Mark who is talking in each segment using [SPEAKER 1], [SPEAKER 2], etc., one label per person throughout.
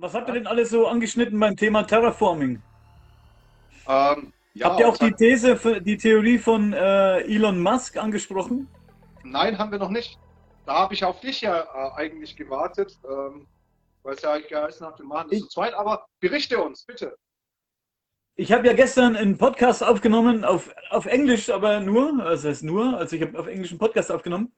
[SPEAKER 1] Was habt ihr denn alles so angeschnitten beim Thema Terraforming?
[SPEAKER 2] Ähm, ja,
[SPEAKER 1] Habt ihr auch die These, die Theorie von äh, Elon Musk angesprochen?
[SPEAKER 2] Nein, haben wir noch nicht. Da habe ich auf dich ja äh, eigentlich gewartet, ähm, weil es ja eigentlich geheißen hat, wir machen das
[SPEAKER 1] Ich-
[SPEAKER 2] zu zweit. Aber berichte uns, bitte.
[SPEAKER 1] Ich habe ja gestern einen Podcast aufgenommen, auf, auf Englisch aber nur, also heißt nur, also ich habe auf Englisch einen Podcast aufgenommen.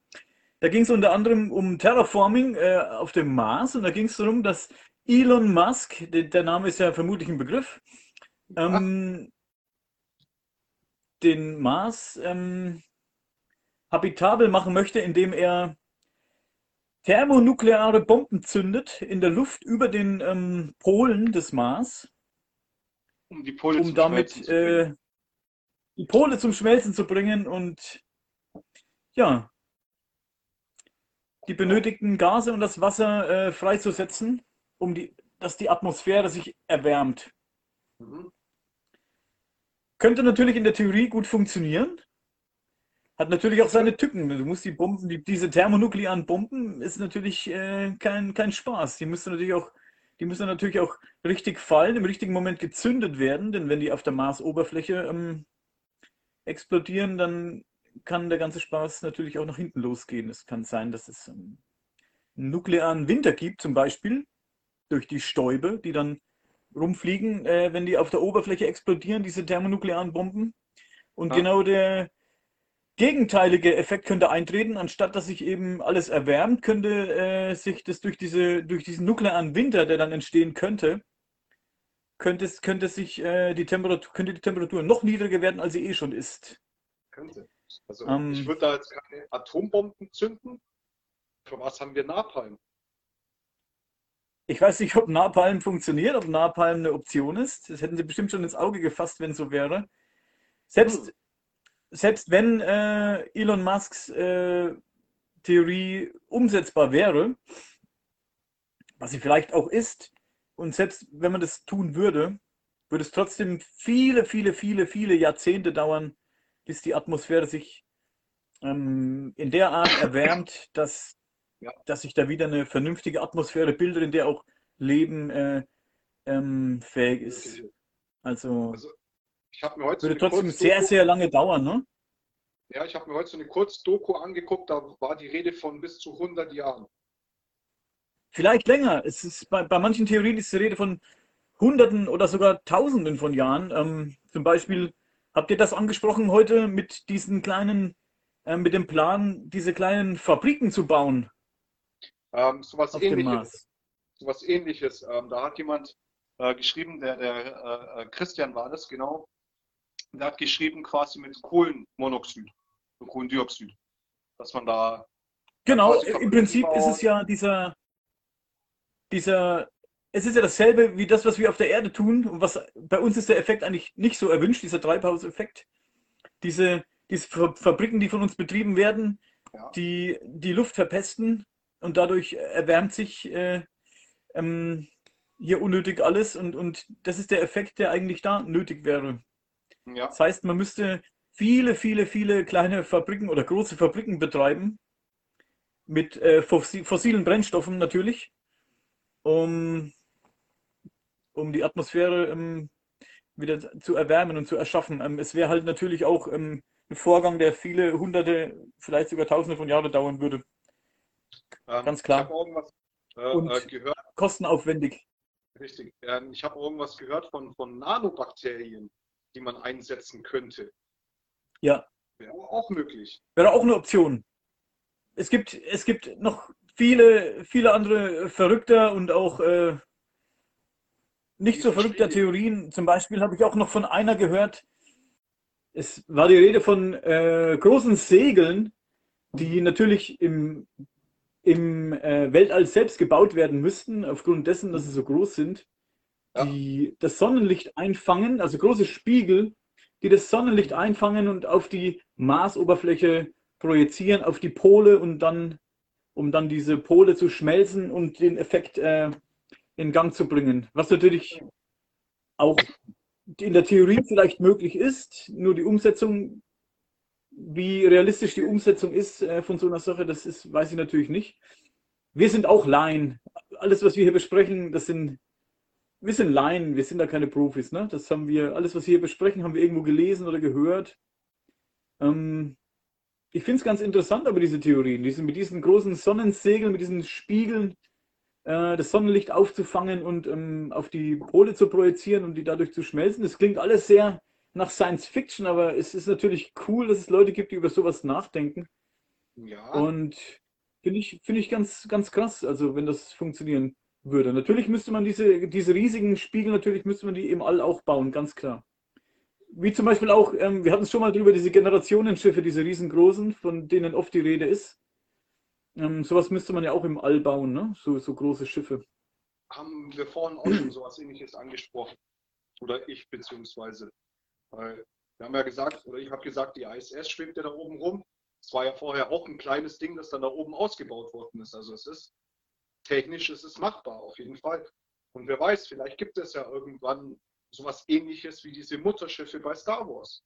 [SPEAKER 1] Da ging es unter anderem um Terraforming äh, auf dem Mars und da ging es darum, dass Elon Musk, der, Name ist ja vermutlich ein Begriff, ähm, den Mars ähm, habitabel machen möchte, indem er thermonukleare Bomben zündet in der Luft über den ähm, Polen des Mars
[SPEAKER 2] Um die Pole
[SPEAKER 1] um damit äh, die Pole zum Schmelzen zu bringen und ja, die benötigten Gase und das Wasser äh, freizusetzen, um die, dass die Atmosphäre sich erwärmt.
[SPEAKER 2] Mhm.
[SPEAKER 1] Könnte natürlich in der Theorie gut funktionieren. Hat natürlich auch seine Tücken. Du musst die Bomben, die, diese thermonuklearen Bomben ist natürlich äh, kein, kein Spaß. Die müssen natürlich auch, die müssen natürlich auch richtig fallen, im richtigen Moment gezündet werden, denn wenn die auf der Marsoberfläche ähm, explodieren, dann kann der ganze Spaß natürlich auch nach hinten losgehen. Es kann sein, dass es ähm, einen nuklearen Winter gibt, zum Beispiel durch die Stäube, die dann rumfliegen, äh, wenn die auf der Oberfläche explodieren, diese thermonuklearen Bomben. Und
[SPEAKER 2] Ja.
[SPEAKER 1] genau der gegenteilige Effekt könnte eintreten, anstatt dass sich eben alles erwärmt, könnte äh, sich das durch diese, durch diesen nuklearen Winter, der dann entstehen könnte, könnte, könnte sich äh, die Temperatur, könnte die Temperatur noch niedriger werden, als sie eh schon ist.
[SPEAKER 2] Könnte. Also
[SPEAKER 1] Ähm,
[SPEAKER 2] ich würde da jetzt keine Atombomben zünden. Für was haben wir Napalm?
[SPEAKER 1] Ich weiß nicht, ob Napalm funktioniert, ob Napalm eine Option ist. Das hätten sie bestimmt schon ins Auge gefasst, wenn es so wäre. Selbst,
[SPEAKER 2] Hm.
[SPEAKER 1] selbst wenn äh, Elon Musks äh, Theorie umsetzbar wäre, was sie vielleicht auch ist, und selbst wenn man das tun würde, würde es trotzdem viele, viele, viele, viele Jahrzehnte dauern, bis die Atmosphäre sich ähm, in der Art erwärmt, dass,
[SPEAKER 2] Ja.
[SPEAKER 1] dass sich da wieder eine vernünftige Atmosphäre bildet, in der auch Leben äh, ähm, fähig ist. Also
[SPEAKER 2] Also ich habe mir heute so
[SPEAKER 1] würde
[SPEAKER 2] eine
[SPEAKER 1] trotzdem sehr,
[SPEAKER 2] Kurzdoku-
[SPEAKER 1] sehr lange dauern, ne?
[SPEAKER 2] Ja, ich habe mir heute so eine Kurzdoku angeguckt, da war die Rede von bis zu 100 Jahren.
[SPEAKER 1] Vielleicht länger. Es ist bei, bei manchen Theorien ist die Rede von Hunderten oder sogar Tausenden von Jahren. Ähm, zum Beispiel habt ihr das angesprochen heute mit diesen kleinen, äh, mit dem Plan, diese kleinen Fabriken zu bauen
[SPEAKER 2] Ähm, sowas ähnliches. Sowas ähnliches. Ähm, da hat jemand äh, geschrieben, der, der äh, äh, Christian war das, genau. Der hat geschrieben quasi mit Kohlenmonoxid Kohlendioxid, dass man da
[SPEAKER 1] Genau, im Prinzip ist es ja dieser, dieser, es ist ja dasselbe wie das, was wir auf der Erde tun. Und was bei uns ist der Effekt eigentlich nicht so erwünscht, dieser Treibhauseffekt. Diese, diese Fa- Fabriken, die von uns betrieben werden,
[SPEAKER 2] Ja.
[SPEAKER 1] die die Luft verpesten und dadurch erwärmt sich äh, ähm, hier unnötig alles. Und, und das ist der Effekt, der eigentlich da nötig wäre.
[SPEAKER 2] ja,
[SPEAKER 1] Das heißt, man müsste viele, viele, viele kleine Fabriken oder große Fabriken betreiben, mit äh, fossi- fossilen Brennstoffen natürlich, um, um die Atmosphäre ähm, wieder zu erwärmen und zu erschaffen. Ähm, es wäre halt natürlich auch ähm, ein Vorgang, der viele hunderte, vielleicht sogar tausende von Jahren dauern würde.
[SPEAKER 2] Ähm,
[SPEAKER 1] Ganz klar.
[SPEAKER 2] Ich habe irgendwas äh,
[SPEAKER 1] Und-
[SPEAKER 2] äh, gehört,
[SPEAKER 1] Kostenaufwendig.
[SPEAKER 2] richtig. Ähm, ich habe irgendwas gehört von, von Nanobakterien, die man einsetzen könnte.
[SPEAKER 1] Ja.
[SPEAKER 2] Wäre auch möglich.
[SPEAKER 1] Wäre auch eine Option. Es gibt, es gibt noch viele, viele andere verrückter und auch äh, nicht so verrückter Theorien. Zum Beispiel habe ich auch noch von einer gehört. Es war die Rede von äh, großen Segeln, die natürlich im, im äh, Weltall selbst gebaut werden müssten, aufgrund dessen, dass sie so groß sind,
[SPEAKER 2] Ja.
[SPEAKER 1] die das Sonnenlicht einfangen, also große Spiegel, die das Sonnenlicht einfangen und auf die Marsoberfläche projizieren, auf die Pole und dann, um dann diese Pole zu schmelzen und den Effekt äh, in Gang zu bringen. Was natürlich auch in der Theorie vielleicht möglich ist, nur die Umsetzung, wie realistisch die Umsetzung ist äh, von so einer Sache, das ist, weiß ich natürlich nicht. Wir sind auch Laien. Alles, was wir hier besprechen, das sind, wir sind Laien, wir sind da keine Profis. Ne? Das haben wir, alles, was wir hier besprechen, haben wir irgendwo gelesen oder gehört. Ähm, ich finde es ganz interessant, aber diese Theorien, diese, mit diesen großen Sonnensegeln, mit diesen Spiegeln, äh, das Sonnenlicht aufzufangen und ähm, auf die Pole zu projizieren und die dadurch zu schmelzen. Das klingt alles sehr nach Science Fiction, aber es ist natürlich cool, dass es Leute gibt, die über sowas nachdenken.
[SPEAKER 2] Ja,
[SPEAKER 1] Und finde ich, finde ich ganz, ganz krass, also wenn das funktionieren würde. Natürlich müsste man diese, diese riesigen Spiegel, natürlich müsste man die im All auch bauen, ganz klar. Wie zum Beispiel auch, ähm, wir hatten es schon mal drüber, diese Generationenschiffe, diese riesengroßen, von denen oft die Rede ist. Ähm, sowas müsste man ja auch im All bauen, ne? So, so große Schiffe.
[SPEAKER 2] haben wir vorhin auch schon sowas ähnliches angesprochen. Oder ich beziehungsweise. Weil wir haben ja gesagt, oder ich habe gesagt, die ISS schwebt ja da oben rum. Es war ja vorher auch ein kleines Ding, das dann da oben ausgebaut worden ist. Also es ist technisch, es ist machbar, auf jeden Fall. Und wer weiß, vielleicht gibt es ja irgendwann sowas ähnliches wie diese Mutterschiffe bei Star Wars.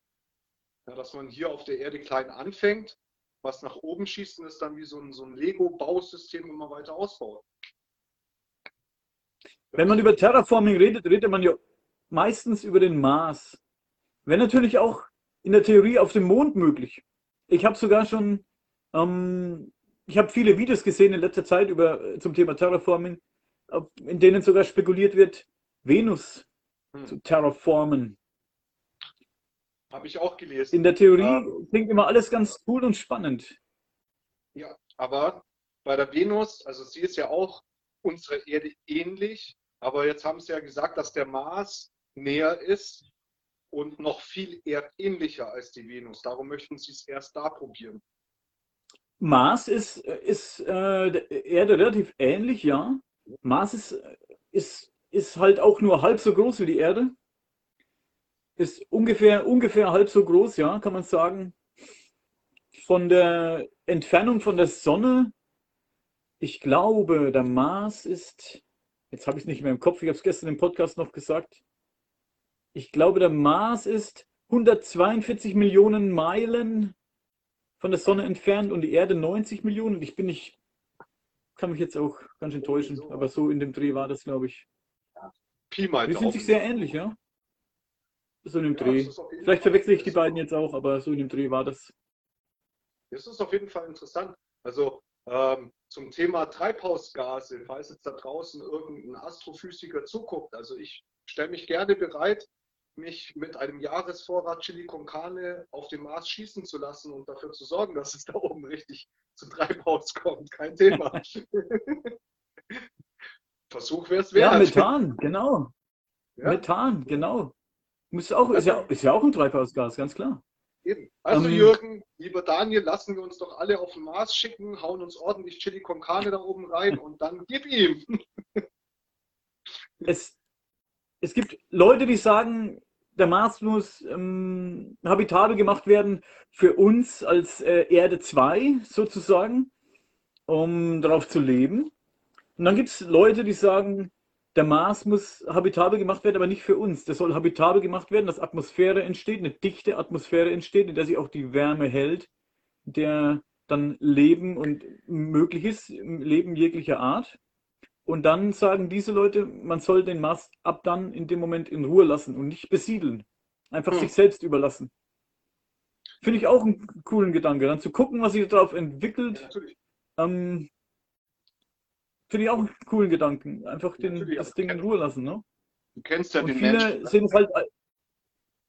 [SPEAKER 2] Ja, dass man hier auf der Erde klein anfängt, was nach oben schießt und ist dann wie so ein, so ein Lego-Bausystem, man weiter ausbaut.
[SPEAKER 1] Wenn man über Terraforming redet, redet man ja meistens über den Mars. Wäre natürlich auch in der Theorie auf dem Mond möglich. Ich habe sogar schon, ähm, ich habe viele Videos gesehen in letzter Zeit über, äh, zum Thema Terraforming, in denen sogar spekuliert wird, Venus
[SPEAKER 2] Hm.
[SPEAKER 1] zu terraformen.
[SPEAKER 2] Habe ich auch gelesen.
[SPEAKER 1] In der Theorie
[SPEAKER 2] Ähm.
[SPEAKER 1] klingt immer alles ganz cool und spannend.
[SPEAKER 2] Ja, aber bei der Venus, also sie ist ja auch unserer Erde ähnlich, aber jetzt haben sie ja gesagt, dass der Mars näher ist und noch viel erdähnlicher als die Venus. Darum möchten sie es erst da probieren.
[SPEAKER 1] Mars ist, ist äh, der Erde relativ ähnlich, ja. Mars ist, ist, ist halt auch nur halb so groß wie die Erde. Ist ungefähr, ungefähr halb so groß, ja, kann man sagen. Von der Entfernung von der Sonne, ich glaube, der Mars ist, jetzt habe ich es nicht mehr im Kopf, ich habe es gestern im Podcast noch gesagt. Ich glaube, der Mars ist 142 Millionen Meilen von der Sonne entfernt und die Erde 90 Millionen. Ich bin nicht, kann mich jetzt auch ganz enttäuschen,
[SPEAKER 2] so.
[SPEAKER 1] aber so in dem Dreh war das, glaube ich.
[SPEAKER 2] Pi mal
[SPEAKER 1] Wir sind sich sehr ähnlich, ja? So in dem
[SPEAKER 2] Ja,
[SPEAKER 1] Dreh. Vielleicht verwechsel ich die beiden jetzt auch, aber so in dem Dreh war das.
[SPEAKER 2] Das ist auf jeden Fall interessant. Also ähm, zum Thema Treibhausgase, falls jetzt da draußen irgendein Astrophysiker zuguckt. Also ich stelle mich gerne bereit, mich mit einem Jahresvorrat Chili con Carne auf den Mars schießen zu lassen und dafür zu sorgen, dass es da oben richtig zu Treibhaus kommt. Kein Thema. Versuch wäre es
[SPEAKER 1] Ja,
[SPEAKER 2] wert.
[SPEAKER 1] Methan, genau.
[SPEAKER 2] Ja.
[SPEAKER 1] Methan, genau. Muss auch, ist, ja, ist ja auch ein Treibhausgas, ganz klar.
[SPEAKER 2] Eben. Also
[SPEAKER 1] Ähm,
[SPEAKER 2] Jürgen, lieber Daniel, lassen wir uns doch alle auf den Mars schicken, hauen uns ordentlich Chili con Carne da oben rein und dann gib ihm.
[SPEAKER 1] Es, es gibt Leute, die sagen, der Mars muss ähm, habitabel gemacht werden für uns als äh, Erde 2 sozusagen, um darauf zu leben. Und dann gibt es Leute, die sagen, der Mars muss habitabel gemacht werden, aber nicht für uns. Das soll habitabel gemacht werden, dass Atmosphäre entsteht, eine dichte Atmosphäre entsteht, in der sich auch die Wärme hält, der dann Leben und möglich ist, Leben jeglicher Art. Und dann sagen diese Leute, man soll den Mars ab dann in dem Moment in Ruhe lassen und nicht besiedeln. Einfach
[SPEAKER 2] Hm.
[SPEAKER 1] sich selbst überlassen. Finde ich auch einen coolen Gedanke. Dann zu gucken, was sich darauf entwickelt,
[SPEAKER 2] Natürlich.
[SPEAKER 1] ähm, finde ich auch einen coolen Gedanken. Einfach den,
[SPEAKER 2] Natürlich,
[SPEAKER 1] das Ding in Ruhe lassen. Ne?
[SPEAKER 2] Du kennst ja
[SPEAKER 1] Und
[SPEAKER 2] den
[SPEAKER 1] viele
[SPEAKER 2] Menschen.
[SPEAKER 1] sehen es halt. al-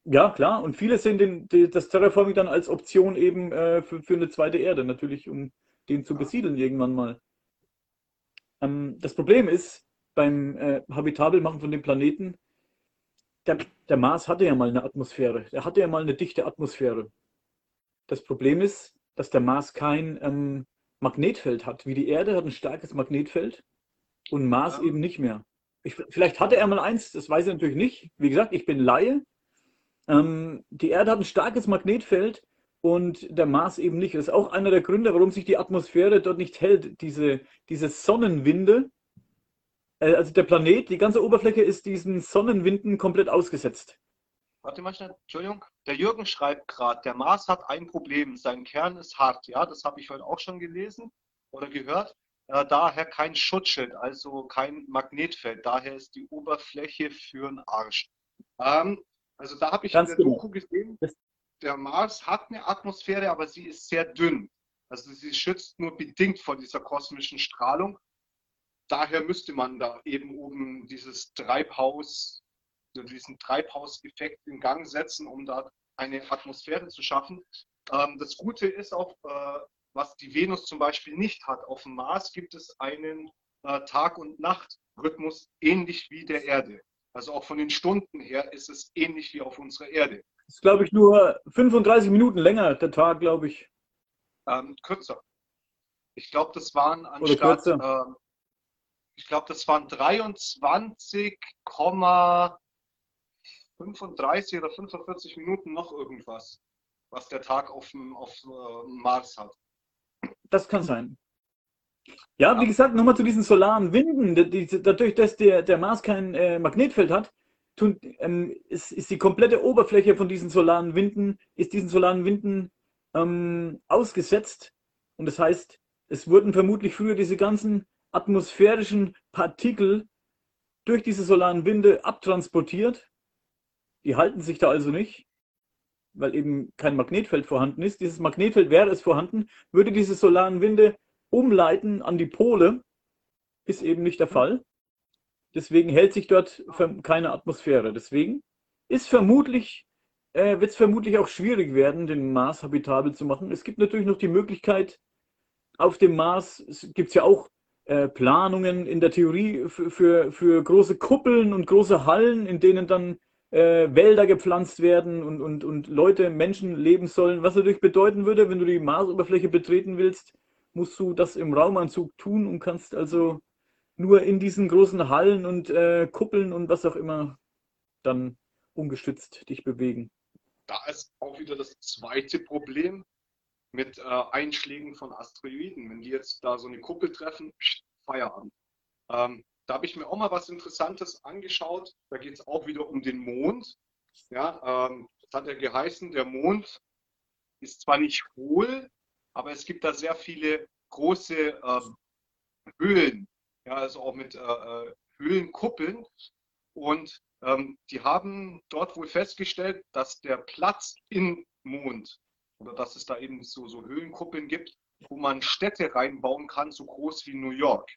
[SPEAKER 1] Ja, klar. Und viele sehen den, die, das Terraforming dann als Option eben äh, für, für eine zweite Erde, natürlich, um den zu
[SPEAKER 2] Ja.
[SPEAKER 1] besiedeln irgendwann mal. Ähm, das Problem ist, beim äh, Habitabelmachen von dem Planeten, der, der Mars hatte ja mal eine Atmosphäre. Der hatte ja mal eine dichte Atmosphäre. Das Problem ist, dass der Mars kein ähm, Magnetfeld hat. Wie die Erde hat ein starkes Magnetfeld und Mars
[SPEAKER 2] Ja.
[SPEAKER 1] eben nicht mehr. Ich, vielleicht hatte er mal eins, das weiß ich natürlich nicht. Wie gesagt, ich bin Laie. Ähm, die Erde hat ein starkes Magnetfeld und der Mars eben nicht. Das ist auch einer der Gründe, warum sich die Atmosphäre dort nicht hält. Diese, diese Sonnenwinde, äh, also der Planet, die ganze Oberfläche ist diesen Sonnenwinden komplett ausgesetzt.
[SPEAKER 2] Warte mal schnell, Entschuldigung. Der Jürgen schreibt gerade, der Mars hat ein Problem, sein Kern ist hart. Ja, das habe ich heute auch schon gelesen oder gehört. Äh, daher kein Schutzschild, also kein Magnetfeld. Daher ist die Oberfläche für den Arsch. Ähm, also da habe ich
[SPEAKER 1] Ganz
[SPEAKER 2] in der
[SPEAKER 1] genau.
[SPEAKER 2] Doku gesehen,
[SPEAKER 1] Das-
[SPEAKER 2] der Mars hat eine Atmosphäre, aber sie ist sehr dünn. Also sie schützt nur bedingt vor dieser kosmischen Strahlung. Daher müsste man da eben oben dieses Treibhaus, diesen Treibhauseffekt in Gang setzen, um da eine Atmosphäre zu schaffen. Ähm, das Gute ist auch, äh, was die Venus zum Beispiel nicht hat. Auf dem Mars gibt es einen äh, Tag- und Nachtrhythmus ähnlich wie der Erde. Also auch von den Stunden her ist es ähnlich wie auf unserer Erde.
[SPEAKER 1] Das ist, glaube ich, nur 35 Minuten länger, der Tag, glaube ich.
[SPEAKER 2] Ähm, kürzer. Ich glaube, das waren anstatt, ähm, ich glaube, das waren 23,35 oder 45 Minuten noch irgendwas, was der Tag auf dem auf, äh, Mars hat.
[SPEAKER 1] Das kann sein. Ja, wie
[SPEAKER 2] Ja.
[SPEAKER 1] gesagt, nochmal zu diesen solaren Winden. Dadurch, dass der, der Mars kein äh, Magnetfeld hat, tun, ähm, ist, ist die komplette Oberfläche von diesen solaren Winden, ist diesen solaren Winden ähm, ausgesetzt. Und das heißt, es wurden vermutlich früher diese ganzen atmosphärischen Partikel durch diese solaren Winde abtransportiert. Die halten sich da also nicht, weil eben kein Magnetfeld vorhanden ist. Dieses Magnetfeld wäre es vorhanden, würde diese solaren Winde umleiten an die Pole, ist eben nicht der Fall. Deswegen hält sich dort keine Atmosphäre. Deswegen ist vermutlich, äh, wird es vermutlich auch schwierig werden, den Mars habitabel zu machen. Es gibt natürlich noch die Möglichkeit, auf dem Mars gibt es ja auch äh, Planungen in der Theorie für, für, für große Kuppeln und große Hallen, in denen dann äh, Wälder gepflanzt werden und, und, und Leute, Menschen leben sollen. Was natürlich bedeuten würde, wenn du die Marsoberfläche betreten willst, musst du das im Raumanzug tun und kannst also nur in diesen großen Hallen und äh, Kuppeln und was auch immer dann ungestützt dich bewegen.
[SPEAKER 2] Da ist auch wieder das zweite Problem mit äh, Einschlägen von Asteroiden. Wenn die jetzt da so eine Kuppel treffen, Feierabend. Ähm, da habe ich mir auch mal was Interessantes angeschaut. Da geht es auch wieder um den Mond. Ja, ähm, das hat ja geheißen, der Mond ist zwar nicht hohl, aber es gibt da sehr viele große ähm, Höhlen, ja, also auch mit äh, äh, Höhlenkuppeln. Und ähm, die haben dort wohl festgestellt, dass der Platz im Mond oder dass es da eben so, so Höhlenkuppeln gibt, wo man Städte reinbauen kann, so groß wie New York.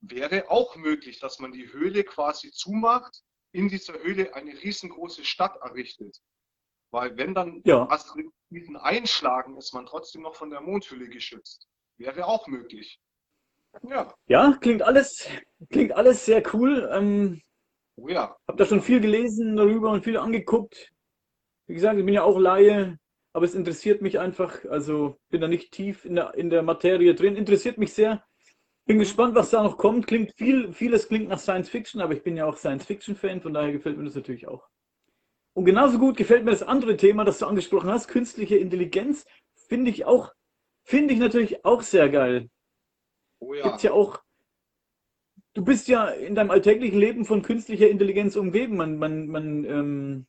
[SPEAKER 2] Wäre auch möglich, dass man die Höhle quasi zumacht, in dieser Höhle eine riesengroße Stadt errichtet. Weil wenn dann
[SPEAKER 1] Ja.
[SPEAKER 2] Asteroiden einschlagen, ist man trotzdem noch von der Mondhülle geschützt. Wäre auch möglich. Ja,
[SPEAKER 1] Ja, klingt alles, klingt alles sehr cool. Ähm,
[SPEAKER 2] oh ja.
[SPEAKER 1] Hab da schon viel gelesen darüber und viel angeguckt. Wie gesagt, ich bin ja auch Laie, aber es interessiert mich einfach. Also bin da nicht tief in der, in der Materie drin. Interessiert mich sehr. Bin gespannt, was da noch kommt. Klingt viel, vieles klingt nach Science Fiction, aber ich bin ja auch Science Fiction Fan, von daher gefällt mir das natürlich auch. Und genauso gut gefällt mir das andere Thema, das du angesprochen hast, künstliche Intelligenz, finde ich auch, finde ich natürlich auch sehr geil.
[SPEAKER 2] Oh ja.
[SPEAKER 1] Gibt's ja auch. Du bist ja in deinem alltäglichen Leben von künstlicher Intelligenz umgeben. Man, man, man, ähm,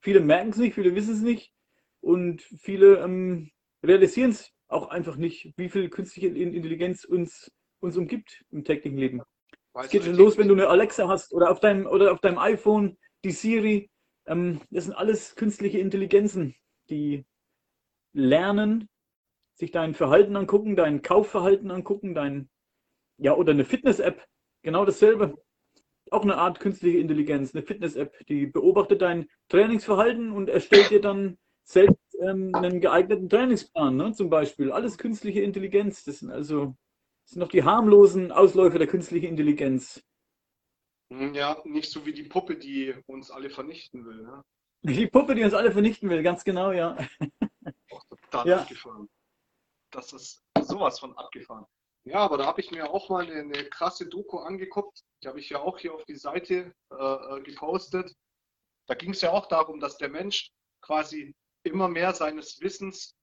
[SPEAKER 1] viele merken es nicht, viele wissen es nicht und viele ähm, realisieren es auch einfach nicht, wie viel künstliche In- Intelligenz uns uns umgibt im täglichen Leben.
[SPEAKER 2] Weiß
[SPEAKER 1] Es geht schon los, wenn du eine Alexa hast oder auf deinem, oder auf deinem iPhone die Siri. Ähm, das sind alles künstliche Intelligenzen, die lernen, sich dein Verhalten angucken, dein Kaufverhalten angucken, dein, ja, oder eine Fitness-App, genau dasselbe. Auch eine Art künstliche Intelligenz, eine Fitness-App, die beobachtet dein Trainingsverhalten und erstellt dir dann selbst ähm, einen geeigneten Trainingsplan, ne, zum Beispiel. Alles künstliche Intelligenz. Das sind also das sind noch die harmlosen Ausläufer der künstlichen Intelligenz.
[SPEAKER 2] Ja, nicht so wie die Puppe, die uns alle vernichten will. Ne?
[SPEAKER 1] Die Puppe, die uns alle vernichten will, ganz genau, ja.
[SPEAKER 2] Auch total
[SPEAKER 1] Ja.
[SPEAKER 2] abgefahren. Das ist sowas von abgefahren. Ja, aber da habe ich mir auch mal eine, eine krasse Doku angeguckt. Die habe ich ja auch hier auf die Seite äh, äh, gepostet. Da ging es ja auch darum, dass der Mensch quasi immer mehr seines Wissens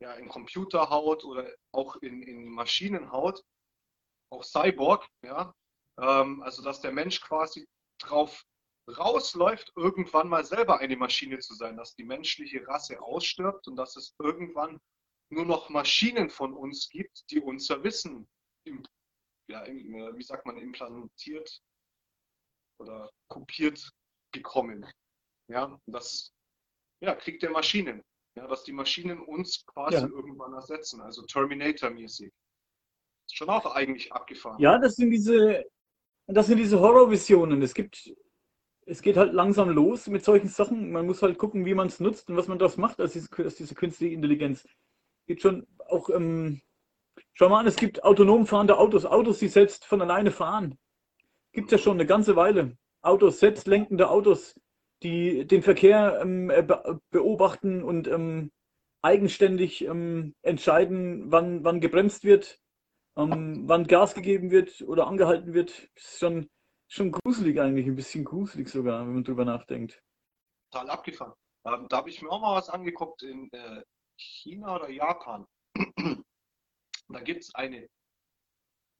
[SPEAKER 2] ja, in Computer haut oder auch in, in Maschinen haut, auch Cyborg, ja. Ähm, also dass der Mensch quasi drauf rausläuft, irgendwann mal selber eine Maschine zu sein, dass die menschliche Rasse ausstirbt und dass es irgendwann nur noch Maschinen von uns gibt, die unser Wissen, im, ja, im, äh, wie sagt man, implantiert oder kopiert bekommen. Ja, und das ja, Krieg der Maschinen. Ja, dass die Maschinen uns quasi
[SPEAKER 1] Ja.
[SPEAKER 2] irgendwann ersetzen, also Terminator-mäßig. Ist schon auch eigentlich abgefahren.
[SPEAKER 1] Ja, das sind diese, das sind diese Horrorvisionen. Es gibt, es geht halt langsam los mit solchen Sachen. Man muss halt gucken, wie man es nutzt und was man daraus macht, als diese, als diese künstliche Intelligenz. Es gibt schon auch, ähm, schau mal an, es gibt autonom fahrende Autos, Autos, die selbst von alleine fahren. Gibt ja schon eine ganze Weile. Autos, selbstlenkende Autos, die den Verkehr ähm, äh, be beobachten und ähm, eigenständig ähm, entscheiden, wann, wann gebremst wird, ähm, wann Gas gegeben wird oder angehalten wird. Das ist schon, schon gruselig eigentlich, ein bisschen gruselig sogar, wenn man drüber nachdenkt.
[SPEAKER 2] total abgefahren. Ähm, da habe ich mir auch mal was angeguckt in äh, China oder Japan. da gibt es eine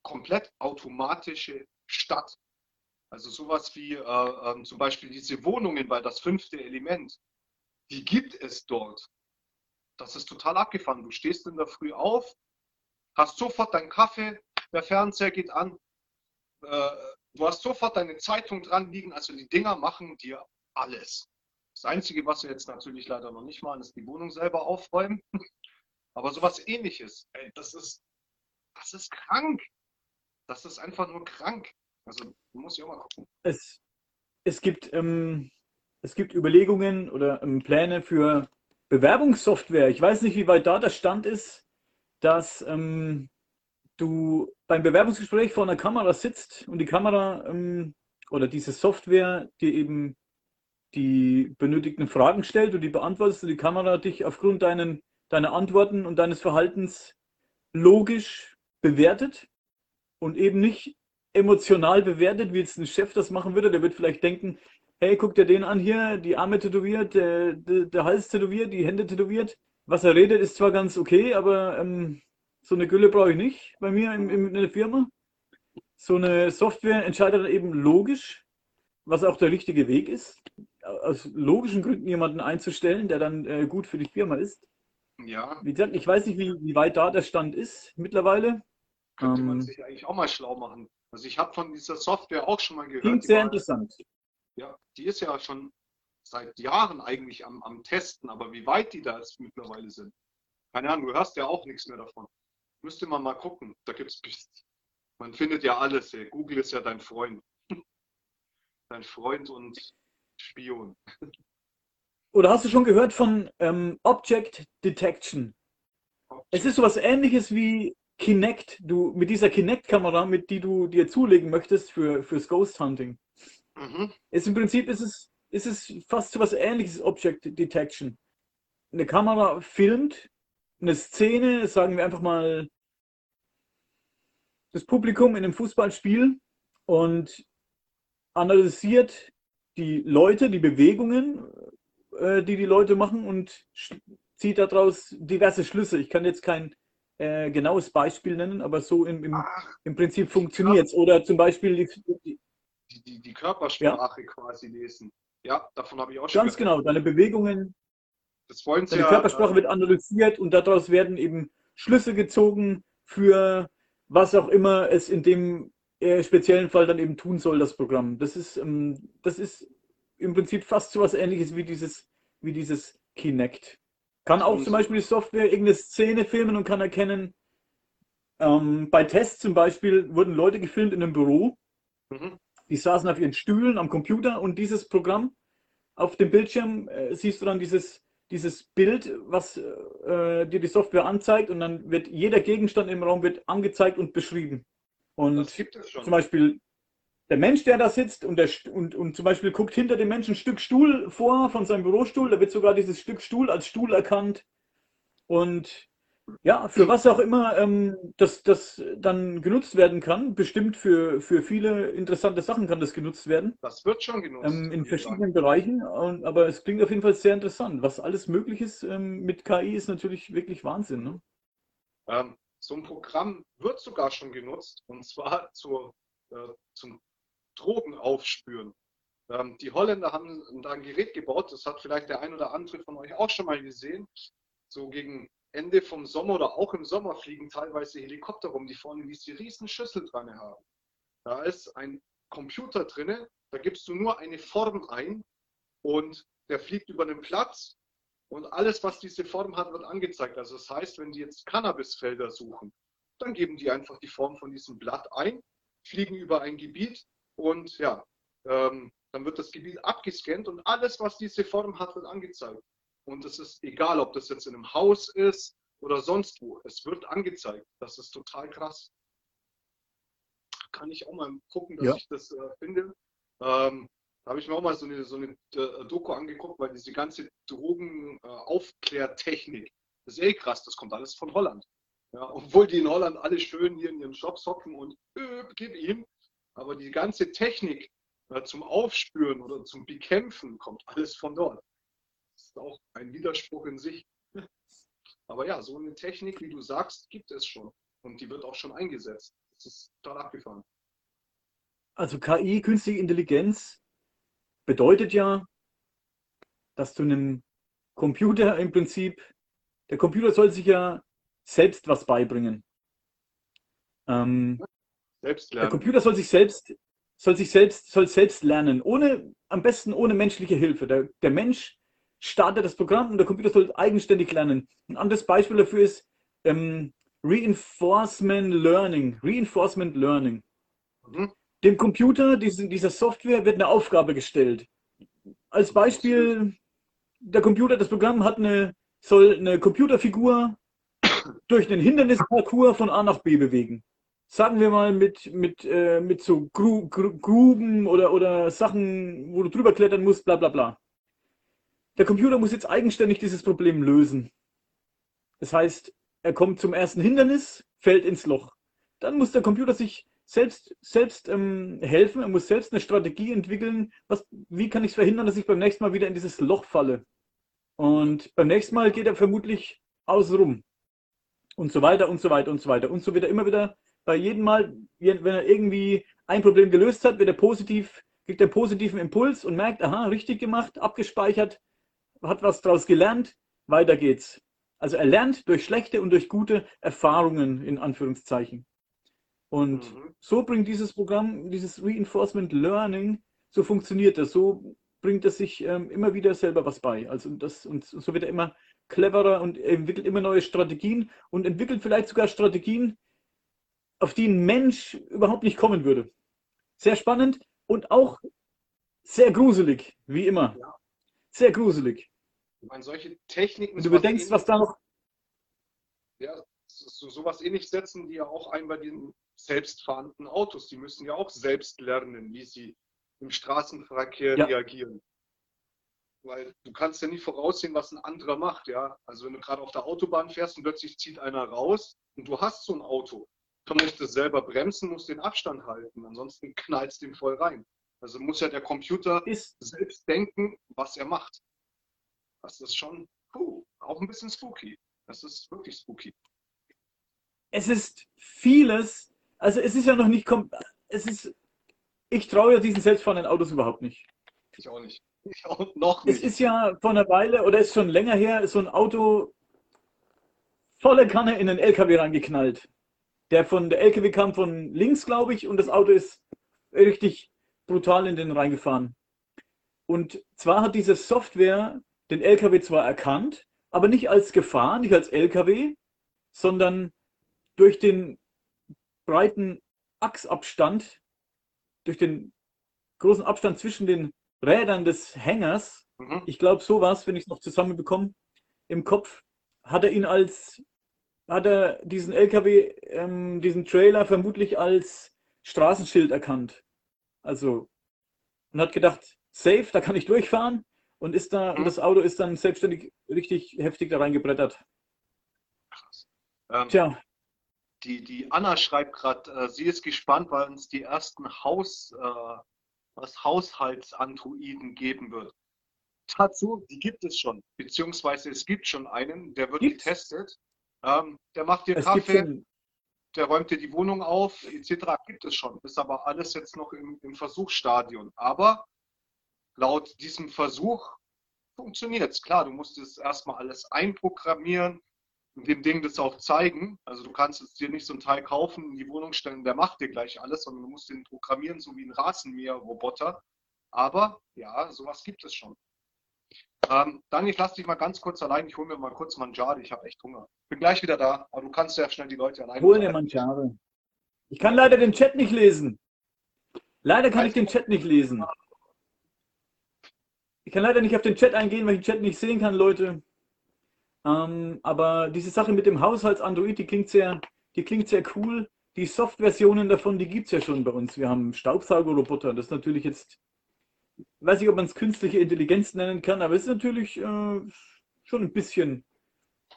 [SPEAKER 2] komplett automatische Stadt. Also sowas wie äh, ähm, zum Beispiel diese Wohnungen bei das fünfte Element, die gibt es dort. Das ist total abgefahren. Du stehst in der Früh auf, hast sofort deinen Kaffee, der Fernseher geht an, äh, du hast sofort deine Zeitung dran liegen. Also die Dinger machen dir alles. Das Einzige, was wir jetzt natürlich leider noch nicht machen, ist die Wohnung selber aufräumen. Aber sowas ähnliches, ey, das ist, das ist krank. Das ist einfach nur krank. Also muss ich auch mal gucken.
[SPEAKER 1] Es, es, gibt, ähm, es gibt Überlegungen oder ähm, Pläne für Bewerbungssoftware. Ich weiß nicht, wie weit da der Stand ist, dass ähm, du beim Bewerbungsgespräch vor einer Kamera sitzt und die Kamera ähm, oder diese Software dir eben die benötigten Fragen stellt und die beantwortest und die Kamera dich aufgrund deinen, deiner Antworten und deines Verhaltens logisch bewertet und eben nicht emotional bewertet, wie jetzt ein Chef das machen würde. Der wird vielleicht denken, hey, guck dir den an hier, die Arme tätowiert, der, der, der Hals tätowiert, die Hände tätowiert. Was er redet, ist zwar ganz okay, aber ähm, so eine Gülle brauche ich nicht bei mir in, in, in der Firma. So eine Software entscheidet dann eben logisch, was auch der richtige Weg ist, aus logischen Gründen jemanden einzustellen, der dann äh, gut für die Firma ist.
[SPEAKER 2] Ja,
[SPEAKER 1] Wie gesagt, ich weiß nicht, wie, wie weit da der Stand ist mittlerweile.
[SPEAKER 2] könnte man
[SPEAKER 1] Ähm,
[SPEAKER 2] sich eigentlich auch mal schlau machen. Also ich habe von dieser Software auch schon mal gehört.
[SPEAKER 1] Klingt sehr
[SPEAKER 2] war-
[SPEAKER 1] interessant.
[SPEAKER 2] Ja, die ist ja schon seit Jahren eigentlich am, am Testen, aber wie weit die da jetzt mittlerweile sind. Keine Ahnung, du hörst ja auch nichts mehr davon. Müsste man mal gucken. Da gibt's man findet ja alles. Ey. Google ist ja dein Freund. dein Freund und Spion.
[SPEAKER 1] Oder hast du schon gehört von ähm, Object Detection? Es ist sowas ähnliches wie Kinect. Du mit dieser Kinect-Kamera, mit die du dir zulegen möchtest für, fürs Ghost Hunting.
[SPEAKER 2] Mhm.
[SPEAKER 1] Ist im Prinzip ist es, ist es fast sowas ähnliches, Object Detection. Eine Kamera filmt eine Szene, sagen wir einfach mal das Publikum in einem Fußballspiel und analysiert die Leute, die Bewegungen, äh, die die Leute machen und zieht daraus diverse Schlüsse. Ich kann jetzt kein äh, genaues Beispiel nennen, aber so im, im, im Prinzip funktioniert es. Oder zum Beispiel die, die,
[SPEAKER 2] die, die, Körpersprache quasi lesen. Ja, davon habe ich auch schon
[SPEAKER 1] ganz
[SPEAKER 2] gehört.
[SPEAKER 1] genau, deine Bewegungen,
[SPEAKER 2] Das wollen sie
[SPEAKER 1] deine
[SPEAKER 2] ja,
[SPEAKER 1] Körpersprache
[SPEAKER 2] äh,
[SPEAKER 1] wird analysiert und daraus werden eben Schlüsse gezogen für was auch immer es in dem speziellen Fall dann eben tun soll, das Programm. Das ist, ähm, das ist im Prinzip fast so was ähnliches wie dieses, wie dieses Kinect. Kann auch zum Beispiel die Software irgendeine Szene filmen und kann erkennen, ähm, bei Tests zum Beispiel wurden Leute gefilmt in einem Büro, mhm. die saßen auf ihren Stühlen am Computer und dieses Programm auf dem Bildschirm äh, siehst du dann dieses, dieses Bild, was äh, dir die Software anzeigt und dann wird jeder Gegenstand im Raum wird angezeigt und beschrieben. Und zum Beispiel der Mensch, der da sitzt und, der, und, und zum Beispiel guckt hinter dem Menschen ein Stück Stuhl vor von seinem Bürostuhl, da wird sogar dieses Stück Stuhl als Stuhl erkannt. Und ja, für was auch immer ähm, das, das dann genutzt werden kann, bestimmt für, für viele interessante Sachen kann das genutzt werden.
[SPEAKER 2] Das wird schon genutzt.
[SPEAKER 1] Ähm, in verschiedenen Bereichen, und, aber es klingt auf jeden Fall sehr interessant. Was alles möglich ist ähm, mit KI ist natürlich wirklich Wahnsinn. Ne?
[SPEAKER 2] Ähm, so ein Programm wird sogar schon genutzt und zwar zur, äh, zum Drogen aufspüren. Ähm, die Holländer haben da ein Gerät gebaut, das hat vielleicht der ein oder andere von euch auch schon mal gesehen. So gegen Ende vom Sommer oder auch im Sommer fliegen teilweise Helikopter rum, die vorne diese riesen Schüssel dran haben. Da ist ein Computer drin, da gibst du nur eine Form ein und der fliegt über den Platz und alles, was diese Form hat, wird angezeigt. Also das heißt, wenn die jetzt Cannabisfelder suchen, dann geben die einfach die Form von diesem Blatt ein, fliegen über ein Gebiet und ja, ähm, dann wird das Gebiet abgescannt und alles, was diese Form hat, wird angezeigt. Und es ist egal, ob das jetzt in einem Haus ist oder sonst wo. Es wird angezeigt. Das ist total krass. Kann ich auch mal gucken, dass ja. ich das äh, finde. Ähm, da habe ich mir auch mal so eine, so eine äh, Doku angeguckt, weil diese ganze Drogenaufklärtechnik, das ist eh krass, das kommt alles von Holland. Ja, obwohl die in Holland alle schön hier in ihren Shops hocken und äh, gib ihm. Aber die ganze Technik äh, zum Aufspüren oder zum Bekämpfen kommt alles von dort ist auch ein Widerspruch in sich. Aber ja, so eine Technik, wie du sagst, gibt es schon. Und die wird auch schon eingesetzt. Das ist total abgefahren.
[SPEAKER 1] Also KI, künstliche Intelligenz, bedeutet ja, dass du einem Computer im Prinzip, der Computer soll sich ja selbst was beibringen. Ähm, selbst lernen. Der Computer soll sich selbst, soll sich selbst, soll selbst lernen, ohne, am besten ohne menschliche Hilfe. Der, der Mensch startet das Programm und der Computer soll eigenständig lernen. Ein anderes Beispiel dafür ist ähm, Reinforcement Learning. Reinforcement Learning. Mhm. Dem Computer, diesen, dieser Software, wird eine Aufgabe gestellt. Als Beispiel, der Computer, das Programm hat eine, soll eine Computerfigur durch den Hindernisparcours von A nach B bewegen. Sagen wir mal mit, mit, äh, mit so Gru Gruben oder, oder Sachen, wo du drüber klettern musst, bla bla bla. Der Computer muss jetzt eigenständig dieses Problem lösen. Das heißt, er kommt zum ersten Hindernis, fällt ins Loch. Dann muss der Computer sich selbst, selbst ähm, helfen, er muss selbst eine Strategie entwickeln, was, wie kann ich es verhindern, dass ich beim nächsten Mal wieder in dieses Loch falle. Und beim nächsten Mal geht er vermutlich außenrum. Und so weiter und so weiter und so weiter. Und so wird er immer wieder bei jedem Mal, wenn er irgendwie ein Problem gelöst hat, wird er positiv, kriegt er positiven Impuls und merkt, aha, richtig gemacht, abgespeichert, hat was daraus gelernt, weiter geht's. Also er lernt durch schlechte und durch gute Erfahrungen in Anführungszeichen. Und mhm. so bringt dieses Programm, dieses Reinforcement Learning, so funktioniert das. So bringt es sich ähm, immer wieder selber was bei. Also das, und so wird er immer cleverer und entwickelt immer neue Strategien und entwickelt vielleicht sogar Strategien, auf die ein Mensch überhaupt nicht kommen würde. Sehr spannend und auch sehr gruselig, wie immer. Ja. Sehr gruselig.
[SPEAKER 2] Ich meine, solche Techniken.
[SPEAKER 1] Und du bedenkst, was da noch.
[SPEAKER 2] Ja, so, sowas ähnlich setzen die ja auch ein bei den selbstfahrenden Autos. Die müssen ja auch selbst lernen, wie sie im Straßenverkehr ja. reagieren. Weil du kannst ja nie voraussehen, was ein anderer macht, ja. Also wenn du gerade auf der Autobahn fährst und plötzlich zieht einer raus und du hast so ein Auto, dann musst du selber bremsen, musst den Abstand halten, ansonsten knallst du ihm voll rein. Also muss ja der Computer ist selbst denken, was er macht. Das ist schon puh, auch ein bisschen spooky. Das ist wirklich spooky.
[SPEAKER 1] Es ist vieles, also es ist ja noch nicht, es ist, ich traue ja diesen selbstfahrenden Autos überhaupt nicht.
[SPEAKER 2] Ich auch nicht. Ich auch noch nicht.
[SPEAKER 1] Es ist ja vor einer Weile oder ist schon länger her so ein Auto volle Kanne in einen LKW reingeknallt. Der von der LKW kam von links, glaube ich, und das Auto ist richtig brutal in den reingefahren. Und zwar hat diese Software den LKW zwar erkannt, aber nicht als Gefahr, nicht als LKW, sondern durch den breiten Achsabstand, durch den großen Abstand zwischen den Rädern des Hängers,
[SPEAKER 2] Mhm.
[SPEAKER 1] ich glaube sowas, wenn ich es noch zusammenbekomme, im Kopf, hat er ihn als, hat er diesen LKW, ähm, diesen Trailer vermutlich als Straßenschild erkannt. Also, und hat gedacht, safe, da kann ich durchfahren und ist da, und
[SPEAKER 2] Mhm.
[SPEAKER 1] das Auto ist dann selbstständig richtig heftig da reingebrettert.
[SPEAKER 2] Ähm,
[SPEAKER 1] Tja,
[SPEAKER 2] die, die Anna schreibt gerade, äh, sie ist gespannt, weil uns die ersten Haus, äh, was Haushaltsandroiden geben wird. Dazu, die gibt es schon, beziehungsweise es gibt schon einen, der wird
[SPEAKER 1] Gibt's?
[SPEAKER 2] getestet. Ähm, der macht dir
[SPEAKER 1] es
[SPEAKER 2] Kaffee, der räumt dir die Wohnung auf, etc. Gibt es schon. Ist aber alles jetzt noch im, im Versuchsstadion. Aber laut diesem Versuch funktioniert es. Klar, du musst es erstmal alles einprogrammieren und dem Ding das auch zeigen. Also du kannst jetzt dir nicht so ein Teil kaufen, in die Wohnung stellen, der macht dir gleich alles, sondern du musst den programmieren, so wie ein Rasenmäher-Roboter. Aber ja, sowas gibt es schon. Ähm, Dani, ich lass dich mal ganz kurz allein. Ich hole mir mal kurz Mangiare. Ich habe echt Hunger. Bin gleich wieder da, aber du kannst ja schnell die Leute allein.
[SPEAKER 1] hol dir Mangiare. Ich kann leider den Chat nicht lesen. Leider kann ich den Chat nicht lesen. Ich kann leider nicht auf den Chat eingehen, weil ich den Chat nicht sehen kann, Leute. Ähm, aber diese Sache mit dem Haushalts-Android, die klingt sehr, die klingt sehr cool. Die Soft-Versionen davon, die gibt es ja schon bei uns. Wir haben Staubsaugerroboter. Das ist natürlich jetzt, weiß nicht, ob man es künstliche Intelligenz nennen kann, aber es ist natürlich äh, schon ein bisschen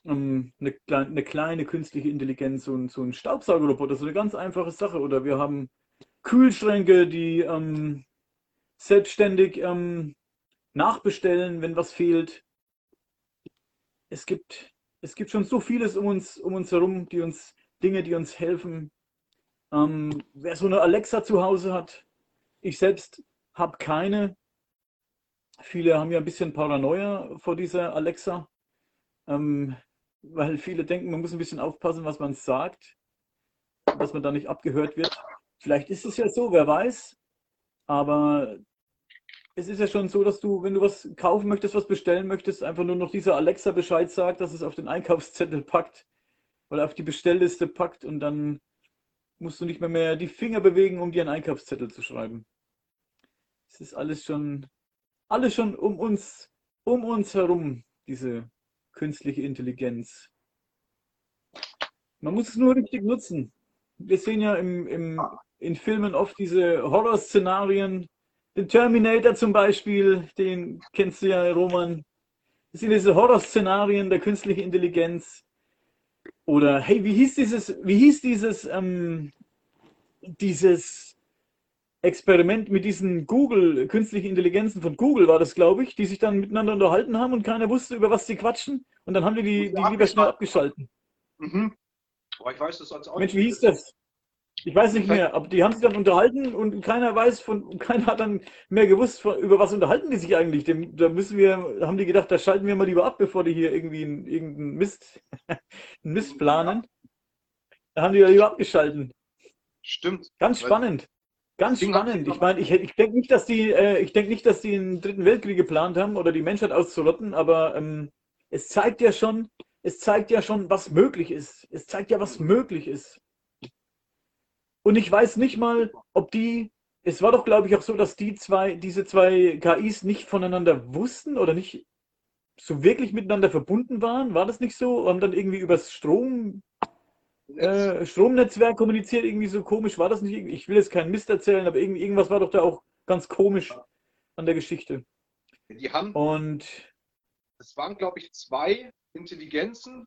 [SPEAKER 1] ähm, eine, eine kleine künstliche Intelligenz, so ein, so ein Staubsaugerroboter, so eine ganz einfache Sache. Oder wir haben Kühlschränke, die ähm, selbstständig ähm, nachbestellen, wenn was fehlt. Es gibt, es gibt schon so vieles um uns, um uns herum, die uns, Dinge, die uns helfen. Ähm, wer so eine Alexa zu Hause hat, ich selbst habe keine. Viele haben ja ein bisschen Paranoia vor dieser Alexa, ähm, weil viele denken, man muss ein bisschen aufpassen, was man sagt, dass man da nicht abgehört wird. Vielleicht ist es ja so, wer weiß. Aber es ist ja schon so, dass du, wenn du was kaufen möchtest, was bestellen möchtest, einfach nur noch dieser Alexa Bescheid sagt, dass es auf den Einkaufszettel packt oder auf die Bestellliste packt und dann musst du nicht mehr, mehr die Finger bewegen, um dir einen Einkaufszettel zu schreiben. Es ist alles schon, alles schon um uns, um uns herum, diese künstliche Intelligenz. Man muss es nur richtig nutzen. Wir sehen ja im, im, in Filmen oft diese Horrorszenarien, den Terminator zum Beispiel, den kennst du ja, Roman. Das sind diese Horrorszenarien der künstlichen Intelligenz. Oder hey, wie hieß dieses, wie hieß dieses, ähm, dieses Experiment mit diesen Google, künstlichen Intelligenzen von Google war das, glaube ich, die sich dann miteinander unterhalten haben und keiner wusste, über was sie quatschen. Und dann haben die die, die lieber schnell abgeschalten.
[SPEAKER 2] Mhm. Aber ich weiß das sonst auch
[SPEAKER 1] Mensch,
[SPEAKER 2] nicht.
[SPEAKER 1] wie hieß das? Ich weiß nicht mehr, aber die haben sich dann unterhalten und keiner weiß von, keiner hat dann mehr gewusst, von, über was unterhalten die sich eigentlich. Dem, da müssen wir, haben die gedacht, da schalten wir mal lieber ab, bevor die hier irgendwie einen- irgendeinen Mist, einen Mist planen. Da haben die ja lieber abgeschalten.
[SPEAKER 2] Stimmt.
[SPEAKER 1] Ganz spannend. Ganz spannend. Ich meine, ich, ich denke nicht, dass die, äh, ich denke nicht, dass die einen dritten Weltkrieg geplant haben oder die Menschheit auszurotten, aber ähm, es zeigt ja schon, es zeigt ja schon, was möglich ist. Es zeigt ja, was möglich ist. Und ich weiß nicht mal, ob die, es war doch, glaube ich, auch so, dass die zwei, diese zwei KIs nicht voneinander wussten oder nicht so wirklich miteinander verbunden waren. War das nicht so? Haben dann irgendwie übers Strom, äh, Stromnetzwerk kommuniziert, irgendwie so komisch. War das nicht? Ich will jetzt keinen Mist erzählen, aber irgendwie, irgendwas war doch da auch ganz komisch an der Geschichte.
[SPEAKER 2] Die haben,
[SPEAKER 1] Und
[SPEAKER 2] es waren, glaube ich, zwei Intelligenzen,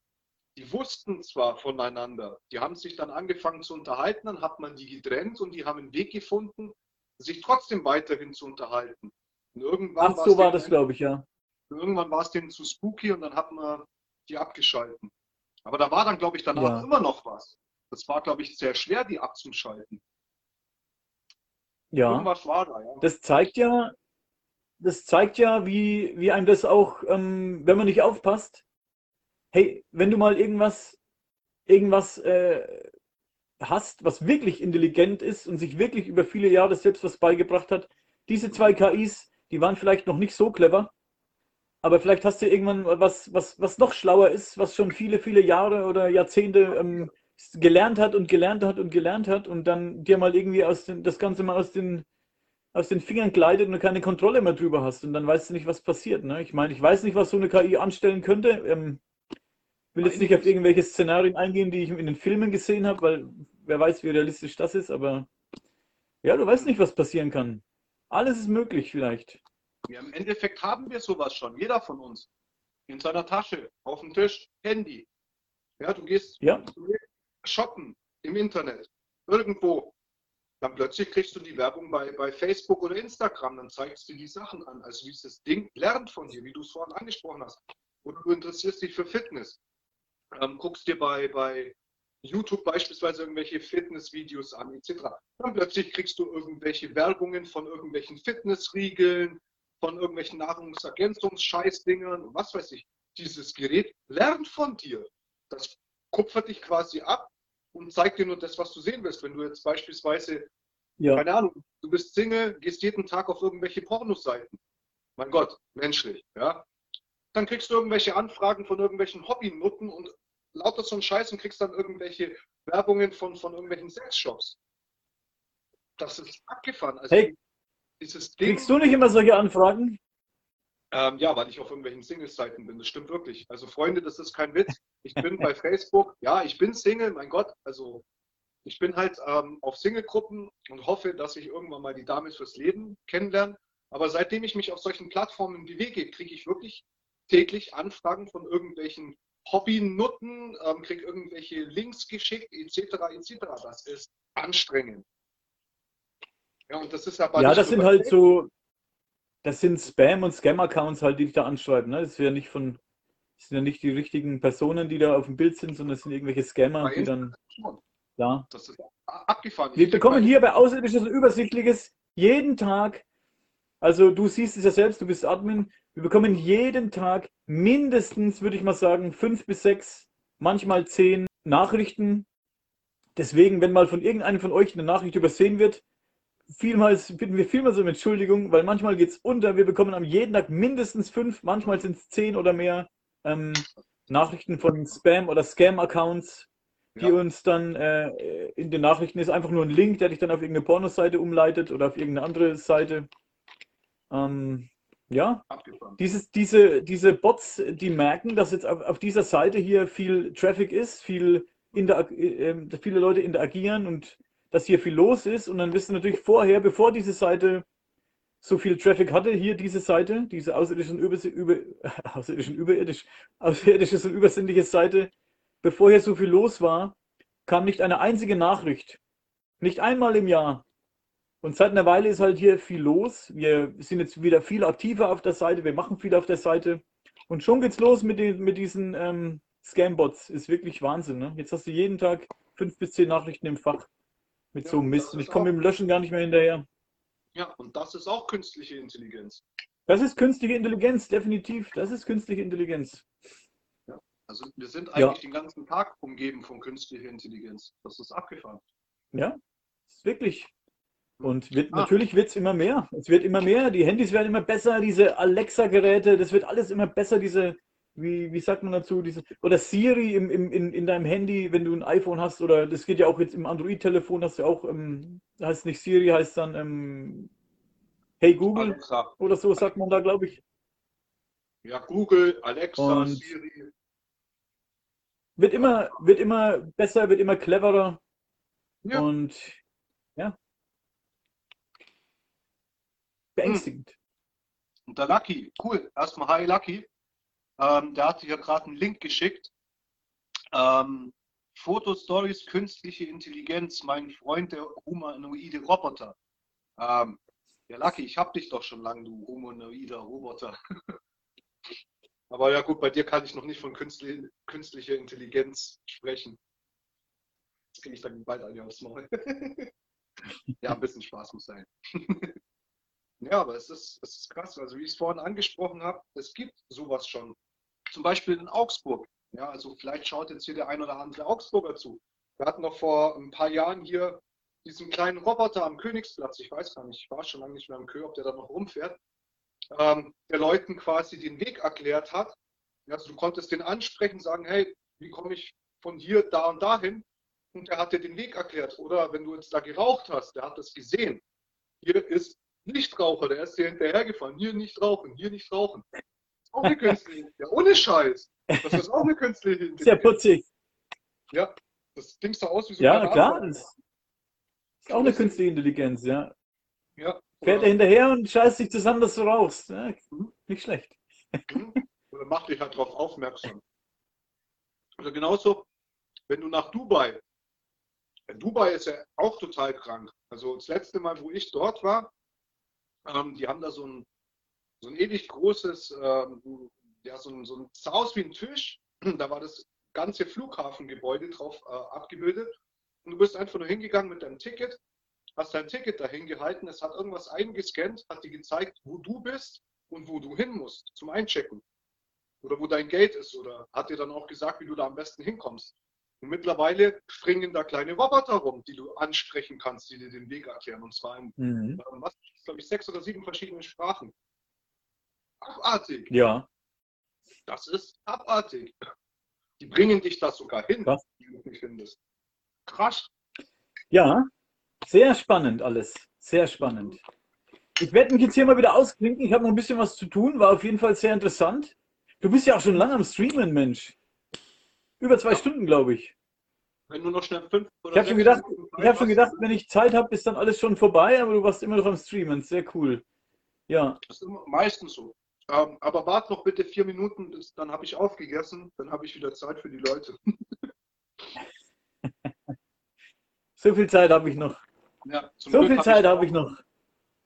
[SPEAKER 2] die wussten zwar voneinander, die haben sich dann angefangen zu unterhalten, dann hat man die getrennt und die haben einen Weg gefunden, sich trotzdem weiterhin zu unterhalten. Und irgendwann
[SPEAKER 1] ach,
[SPEAKER 2] war
[SPEAKER 1] so
[SPEAKER 2] es
[SPEAKER 1] war das, glaube ich, ja.
[SPEAKER 2] irgendwann war es denen zu spooky und dann hat man die abgeschalten. Aber da war dann, glaube ich, danach
[SPEAKER 1] Ja.
[SPEAKER 2] immer noch was. Das war, glaube ich, sehr schwer, die abzuschalten.
[SPEAKER 1] Ja.
[SPEAKER 2] Irgendwas war da, ja.
[SPEAKER 1] Das zeigt ja, das zeigt ja, wie, wie einem das auch, ähm, wenn man nicht aufpasst, hey, wenn du mal irgendwas, irgendwas äh, hast, was wirklich intelligent ist und sich wirklich über viele Jahre selbst was beigebracht hat. Diese zwei KIs, die waren vielleicht noch nicht so clever, aber vielleicht hast du irgendwann was, was, was noch schlauer ist, was schon viele, viele Jahre oder Jahrzehnte ähm, gelernt hat und gelernt hat und gelernt hat und dann dir mal irgendwie aus den, das Ganze mal aus den, aus den Fingern gleitet und du keine Kontrolle mehr drüber hast und dann weißt du nicht, was passiert. Ne? Ich meine, ich weiß nicht, was so eine KI anstellen könnte. Ähm, will jetzt nicht auf irgendwelche Szenarien eingehen, die ich in den Filmen gesehen habe, weil wer weiß, wie realistisch das ist, aber ja, du weißt nicht, was passieren kann. Alles ist möglich vielleicht.
[SPEAKER 2] Ja, Im Endeffekt haben wir sowas schon, jeder von uns. In seiner Tasche, auf dem Tisch, Handy. Ja, du gehst
[SPEAKER 1] ja.
[SPEAKER 2] shoppen im Internet, irgendwo. Dann plötzlich kriegst du die Werbung bei, bei Facebook oder Instagram, dann zeigst du die Sachen an. Also dieses Ding lernt von dir, wie du es vorhin angesprochen hast. Oder du interessierst dich für Fitness. Ähm, guckst dir bei, bei YouTube beispielsweise irgendwelche Fitnessvideos an, etc. Dann plötzlich kriegst du irgendwelche Werbungen von irgendwelchen Fitnessriegeln, von irgendwelchen Nahrungsergänzungsscheißdingern, was weiß ich. Dieses Gerät lernt von dir. Das kupfert dich quasi ab und zeigt dir nur das, was du sehen willst. Wenn du jetzt beispielsweise, ja. keine Ahnung, du bist Single, gehst jeden Tag auf irgendwelche Pornoseiten. Mein Gott, menschlich, ja. Dann kriegst du irgendwelche Anfragen von irgendwelchen Hobbynutten und lauter so ein Scheiß und kriegst dann irgendwelche Werbungen von, von irgendwelchen Sexshops. Das ist abgefahren.
[SPEAKER 1] Also hey, dieses Ding, kriegst du nicht immer solche Anfragen?
[SPEAKER 2] Ähm, ja, weil ich auf irgendwelchen Single-Seiten bin. Das stimmt wirklich. Also Freunde, das ist kein Witz. Ich bin bei Facebook. Ja, ich bin Single, mein Gott. Also ich bin halt ähm, auf Single-Gruppen und hoffe, dass ich irgendwann mal die Dame fürs Leben kennenlerne. Aber seitdem ich mich auf solchen Plattformen bewege, kriege ich wirklich täglich Anfragen von irgendwelchen Hobbynutten, ähm, kriege irgendwelche Links geschickt, etc. etc. Das ist anstrengend.
[SPEAKER 1] Ja, und das ist aber Ja, das sind halt so, das sind Spam- und Scam-Accounts halt, die dich da anschreiben. Ne? Das sind ja nicht von, das sind ja nicht die richtigen Personen, die da auf dem Bild sind, sondern es sind irgendwelche Scammer, die dann. Ja. Das ist abgefahren. Wir bekommen hier bei Außerirdisches Übersichtliches jeden Tag, also du siehst es ja selbst, du bist Admin, wir bekommen jeden Tag mindestens, würde ich mal sagen, fünf bis sechs, manchmal zehn Nachrichten. Deswegen, wenn mal von irgendeinem von euch eine Nachricht übersehen wird, vielmals bitten wir vielmals um Entschuldigung, weil manchmal geht es unter. Wir bekommen am jeden Tag mindestens fünf, manchmal sind es zehn oder mehr ähm, Nachrichten von Spam- oder Scam-Accounts, die ja. uns dann äh, in den Nachrichten ist einfach nur ein Link, der dich dann auf irgendeine Pornoseite umleitet oder auf irgendeine andere Seite. Ähm, ja, Dieses, diese, diese Bots, die merken, dass jetzt auf, auf dieser Seite hier viel Traffic ist, viel äh, äh, viele Leute interagieren und dass hier viel los ist. Und dann wissen natürlich vorher, bevor diese Seite so viel Traffic hatte, hier diese Seite, diese außerirdischen, über, über, außerirdischen überirdisch, außerirdisches und übersinnliche Seite, bevor hier so viel los war, kam nicht eine einzige Nachricht. Nicht einmal im Jahr. Und seit einer Weile ist halt hier viel los. Wir sind jetzt wieder viel aktiver auf der Seite, wir machen viel auf der Seite. Und schon geht's los mit, den, mit diesen ähm, Scam-Bots. Ist wirklich Wahnsinn. Ne? Jetzt hast du jeden Tag fünf bis zehn Nachrichten im Fach mit ja, so einem Mist. Und ich komme mit dem Löschen gar nicht mehr hinterher.
[SPEAKER 2] Ja, und das ist auch künstliche Intelligenz.
[SPEAKER 1] Das ist künstliche Intelligenz, definitiv. Das ist künstliche Intelligenz.
[SPEAKER 2] Ja, also wir sind eigentlich ja. den ganzen Tag umgeben von künstlicher Intelligenz. Das ist abgefahren.
[SPEAKER 1] Ja, ist wirklich. Und wird, ah. natürlich wird es immer mehr. Es wird immer mehr. Die Handys werden immer besser, diese Alexa-Geräte, das wird alles immer besser, diese wie, wie sagt man dazu, diese, oder Siri im, im, in, in deinem Handy, wenn du ein iPhone hast, oder das geht ja auch jetzt im Android-Telefon, hast du auch, ähm, heißt nicht Siri, heißt dann ähm, Hey Google Alexa. oder so sagt man da, glaube ich.
[SPEAKER 2] Ja, Google, Alexa, Und Siri.
[SPEAKER 1] Wird immer, wird immer besser, wird immer cleverer. Ja. Und ja. Beängstigend.
[SPEAKER 2] Und der Lucky, cool. Erstmal Hi Lucky. Ähm, der hat hier gerade einen Link geschickt. Ähm, Fotostories, künstliche Intelligenz, mein Freund, der humanoide Roboter. Ähm, ja, Lucky, ich hab dich doch schon lange, du humanoider Roboter. Aber ja gut, bei dir kann ich noch nicht von künstli künstlicher Intelligenz sprechen. Das kriege ich dann bald an aufs Maul. ja, ein bisschen Spaß muss sein. ja, aber es ist, es ist krass. Also wie ich es vorhin angesprochen habe, es gibt sowas schon zum Beispiel in Augsburg. Ja, also vielleicht schaut jetzt hier der ein oder andere Augsburger zu. Wir hatten noch vor ein paar Jahren hier diesen kleinen Roboter am Königsplatz. Ich weiß gar nicht, ich war schon lange nicht mehr am Kö, ob der da noch rumfährt. Ähm, der Leuten quasi den Weg erklärt hat. Also du konntest den ansprechen, sagen, hey, wie komme ich von hier da und dahin? Und er hat dir den Weg erklärt. Oder wenn du jetzt da geraucht hast, der hat das gesehen. Hier ist Nichtraucher, der ist dir hinterhergefahren. Hier nicht rauchen, hier nicht rauchen. Das ist auch eine künstliche, ja ohne Scheiß. Das ist auch eine künstliche Intelligenz.
[SPEAKER 1] Sehr putzig.
[SPEAKER 2] Ja, das Ding sah aus wie so
[SPEAKER 1] Ja,
[SPEAKER 2] eine
[SPEAKER 1] klar. Das ist auch eine künstliche Intelligenz, ja.
[SPEAKER 2] Ja.
[SPEAKER 1] Fährt er hinterher und scheißt dich zusammen, dass du rauchst. Ja,
[SPEAKER 2] Mhm.
[SPEAKER 1] nicht schlecht.
[SPEAKER 2] Mhm. Oder mach dich halt darauf aufmerksam. Oder genauso, wenn du nach Dubai, Dubai ist ja auch total krank. Also das letzte Mal, wo ich dort war, ähm, die haben da so ein, so ein ewig großes, ähm, ja, so ein, so ein sah aus wie ein Tisch. Da war das ganze Flughafengebäude drauf äh, abgebildet. Und du bist einfach nur hingegangen mit deinem Ticket, hast dein Ticket dahin gehalten, es hat irgendwas eingescannt, hat dir gezeigt, wo du bist und wo du hin musst zum Einchecken. Oder wo dein Gate ist. Oder hat dir dann auch gesagt, wie du da am besten hinkommst. Und mittlerweile springen da kleine Roboter rum, die du ansprechen kannst, die dir den Weg erklären. Und zwar in,
[SPEAKER 1] Mhm.
[SPEAKER 2] ähm, was, glaube ich, sechs oder sieben verschiedenen Sprachen. Abartig.
[SPEAKER 1] Ja,
[SPEAKER 2] Das ist abartig. Die bringen dich da sogar hin,
[SPEAKER 1] Krass.
[SPEAKER 2] du nicht findest. Krass.
[SPEAKER 1] ja. Sehr spannend alles. Sehr spannend. Ich werde mich jetzt hier mal wieder ausklinken. Ich habe noch ein bisschen was zu tun. War auf jeden Fall sehr interessant. Du bist ja auch schon lange am Streamen, Mensch. Über zwei. Stunden, glaube ich.
[SPEAKER 2] Wenn du noch schnell fünf oder
[SPEAKER 1] Ich habe schon gedacht,
[SPEAKER 2] Minuten
[SPEAKER 1] ich habe schon gedacht, wenn ich Zeit habe, ist dann alles schon vorbei, aber du warst immer noch am Streamen. Sehr cool. Ja,
[SPEAKER 2] Das ist immer- meistens so. Ähm, aber wart noch bitte vier Minuten, bis, dann habe ich aufgegessen, dann habe ich wieder Zeit für die Leute.
[SPEAKER 1] so viel Zeit habe ich noch.
[SPEAKER 2] Ja, zum
[SPEAKER 1] So
[SPEAKER 2] Glück
[SPEAKER 1] viel
[SPEAKER 2] hab
[SPEAKER 1] Zeit
[SPEAKER 2] ich
[SPEAKER 1] habe
[SPEAKER 2] auch-
[SPEAKER 1] ich noch.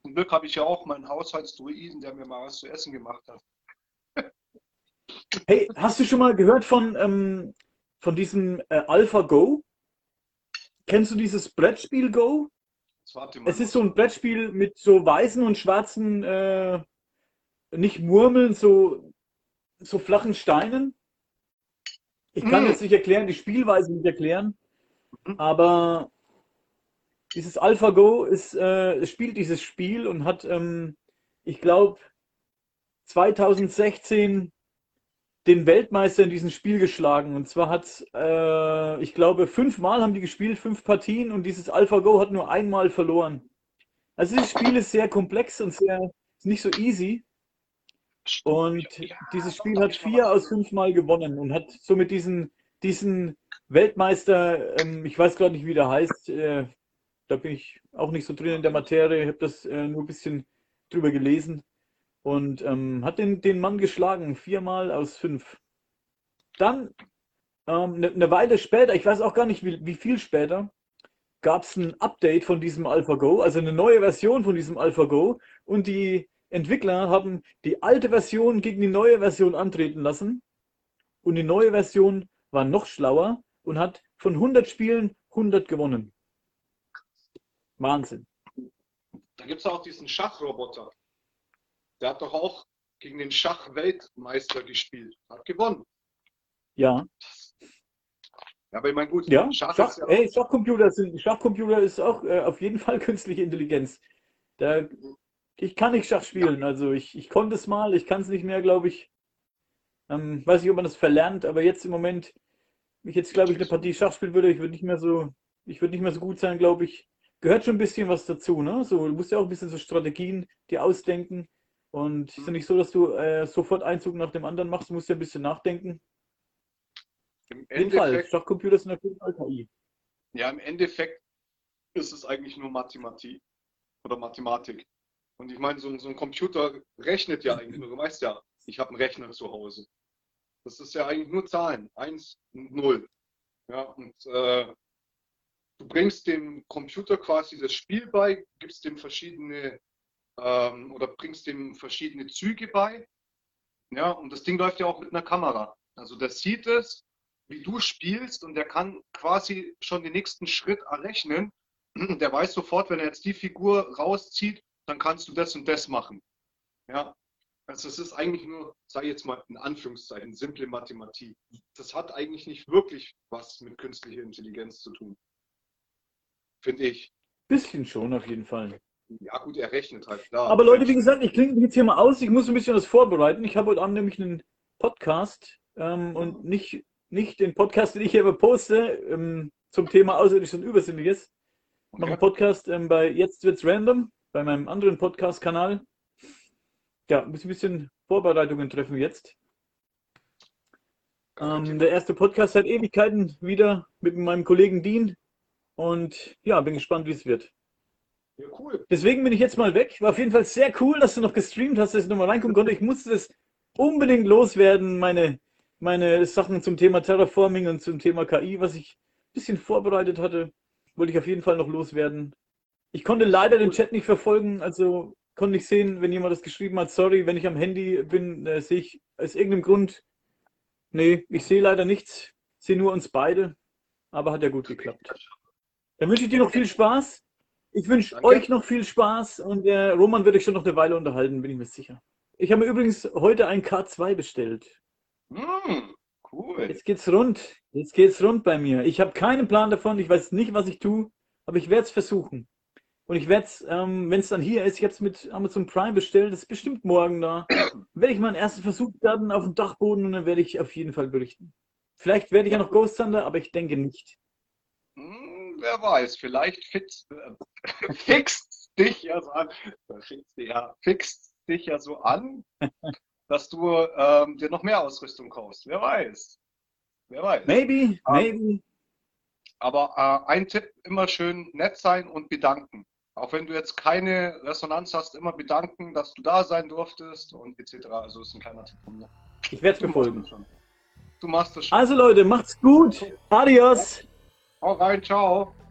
[SPEAKER 2] Zum Glück habe ich ja auch meinen Haushaltsdruiden, der mir mal was zu essen gemacht hat.
[SPEAKER 1] Hey, hast du schon mal gehört von, ähm, von diesem äh, AlphaGo? Kennst du dieses Brettspiel Go? Es ist so ein Brettspiel mit so weißen und schwarzen, äh, nicht Murmeln, so, so flachen Steinen. Ich kann
[SPEAKER 2] Mm.
[SPEAKER 1] jetzt nicht erklären, die Spielweise nicht erklären,
[SPEAKER 2] Mhm.
[SPEAKER 1] aber dieses AlphaGo ist, äh, es spielt dieses Spiel und hat, ähm, ich glaube, 2016 den Weltmeister in diesem Spiel geschlagen. Und zwar hat, äh, ich glaube, fünfmal haben die gespielt, fünf Partien und dieses AlphaGo hat nur einmal verloren. Also dieses Spiel ist sehr komplex und sehr, nicht so easy. Und dieses Spiel hat vier aus
[SPEAKER 2] gehört.
[SPEAKER 1] fünf Mal gewonnen und hat somit diesen, diesen Weltmeister, ähm, ich weiß gerade nicht, wie der heißt, äh, da bin ich auch nicht so drin in der Materie, ich habe das äh, nur ein bisschen drüber gelesen und ähm, hat den, den Mann geschlagen, viermal aus fünf. Dann ähm, eine, eine Weile später, ich weiß auch gar nicht, wie, wie viel später, gab es ein Update von diesem AlphaGo, also eine neue Version von diesem AlphaGo und die Entwickler haben die alte Version gegen die neue Version antreten lassen und die neue Version war noch schlauer und hat von 100 Spielen 100 gewonnen. Wahnsinn.
[SPEAKER 2] Da gibt es auch diesen Schachroboter. Der hat doch auch gegen den Schachweltmeister gespielt. Hat gewonnen.
[SPEAKER 1] Ja,
[SPEAKER 2] Ja, aber ich meine, gut,
[SPEAKER 1] ja.
[SPEAKER 2] Schach,
[SPEAKER 1] Schach,
[SPEAKER 2] ist ja,
[SPEAKER 1] ey, Schachcomputer sind, Schachcomputer ist auch äh, auf jeden Fall künstliche Intelligenz. Da, ich kann nicht Schach spielen, also ich, ich konnte es mal, ich kann es nicht mehr, glaube ich. Ähm, weiß nicht, ob man das verlernt, aber jetzt im Moment, wenn ich jetzt, glaube ich, eine Partie Schach spielen würde, ich würde nicht mehr so, ich würde nicht mehr so gut sein, glaube ich. Gehört schon ein bisschen was dazu, ne? So, du musst ja auch ein bisschen so Strategien dir ausdenken. Und ist ja nicht so, dass du äh, sofort einen Zug nach dem anderen machst, du musst ja ein bisschen nachdenken.
[SPEAKER 2] im Endeffekt,
[SPEAKER 1] Schachcomputer sind Fall KI.
[SPEAKER 2] ja, im Endeffekt ist es eigentlich nur Mathematik oder Mathematik. Und ich meine, so, ein- so ein Computer rechnet ja eigentlich nur. Du weißt ja, ich habe einen Rechner zu Hause. Das ist ja eigentlich nur Zahlen. Eins und null. Ja, und äh, du bringst dem Computer quasi das Spiel bei, gibst dem verschiedene ähm, oder bringst dem verschiedene Züge bei. Ja, und das Ding läuft ja auch mit einer Kamera. Also der sieht es, wie du spielst und der kann quasi schon den nächsten Schritt errechnen. Der weiß sofort, wenn er jetzt die Figur rauszieht, dann kannst du das und das machen. Ja. Also es ist eigentlich nur, ich jetzt mal in Anführungszeichen, simple Mathematik. Das hat eigentlich nicht wirklich was mit künstlicher Intelligenz zu tun. Finde ich.
[SPEAKER 1] Bisschen schon, auf jeden Fall.
[SPEAKER 2] Ja gut, er rechnet halt, klar.
[SPEAKER 1] Aber Leute, wie gesagt, ich klinge mich jetzt hier mal aus. Ich muss ein bisschen was vorbereiten. Ich habe heute Abend nämlich einen Podcast ähm, und nicht, nicht den Podcast, den ich hier aber poste, ähm, zum Thema Außerirdisches und Übersinnliches. Ich mache einen Podcast ähm, bei Jetzt wird's random, bei meinem anderen Podcast-Kanal. Ja, muss ein bisschen Vorbereitungen treffen jetzt. Ähm, der erste Podcast seit Ewigkeiten wieder mit meinem Kollegen Dean. Und ja, bin gespannt, wie es wird.
[SPEAKER 2] Ja, cool.
[SPEAKER 1] Deswegen bin ich jetzt mal weg. War auf jeden Fall sehr cool, dass du noch gestreamt hast, dass ich nochmal reinkommen konnte. Ich musste das unbedingt loswerden, meine, meine Sachen zum Thema Terraforming und zum Thema KI, was ich ein bisschen vorbereitet hatte, wollte ich auf jeden Fall noch loswerden. Ich konnte leider den Chat nicht verfolgen, also konnte nicht sehen, wenn jemand das geschrieben hat. Sorry, wenn ich am Handy bin, äh, sehe ich aus irgendeinem Grund. Nee, ich sehe leider nichts. Sehe nur uns beide. Aber hat ja gut geklappt. Dann wünsche ich dir noch viel Spaß. Ich wünsche euch noch viel Spaß und der Roman wird euch schon noch eine Weile unterhalten, bin ich mir sicher. Ich habe mir übrigens heute ein K2 bestellt.
[SPEAKER 2] Hm, cool.
[SPEAKER 1] Jetzt geht's rund. Jetzt geht's rund bei mir. Ich habe keinen Plan davon. Ich weiß nicht, was ich tue, aber ich werde es versuchen. Und ich werde es, ähm, wenn es dann hier ist, ich habe es mit Amazon Prime bestellt, das ist bestimmt morgen da. Werde ich meinen ersten Versuch starten auf dem Dachboden und dann werde ich auf jeden Fall berichten. Vielleicht werde ich ja noch Ghost Thunder, aber ich denke nicht.
[SPEAKER 2] Hm, wer weiß, vielleicht fix, äh, fixt dich ja so an, fixt, ja, fixt dich ja so an, dass du ähm, dir noch mehr Ausrüstung kaufst. Wer weiß. Wer weiß.
[SPEAKER 1] Maybe,
[SPEAKER 2] Ah.
[SPEAKER 1] maybe.
[SPEAKER 2] Aber äh, ein Tipp, immer schön nett sein und bedanken. Auch wenn du jetzt keine Resonanz hast, immer bedanken, dass du da sein durftest und etc. Also ist ein kleiner Tipp von mir.
[SPEAKER 1] Ich werde es
[SPEAKER 2] Du machst
[SPEAKER 1] befolgen.
[SPEAKER 2] Du machst das schon.
[SPEAKER 1] Also Leute, macht's gut. Adios.
[SPEAKER 2] Hau rein, ciao.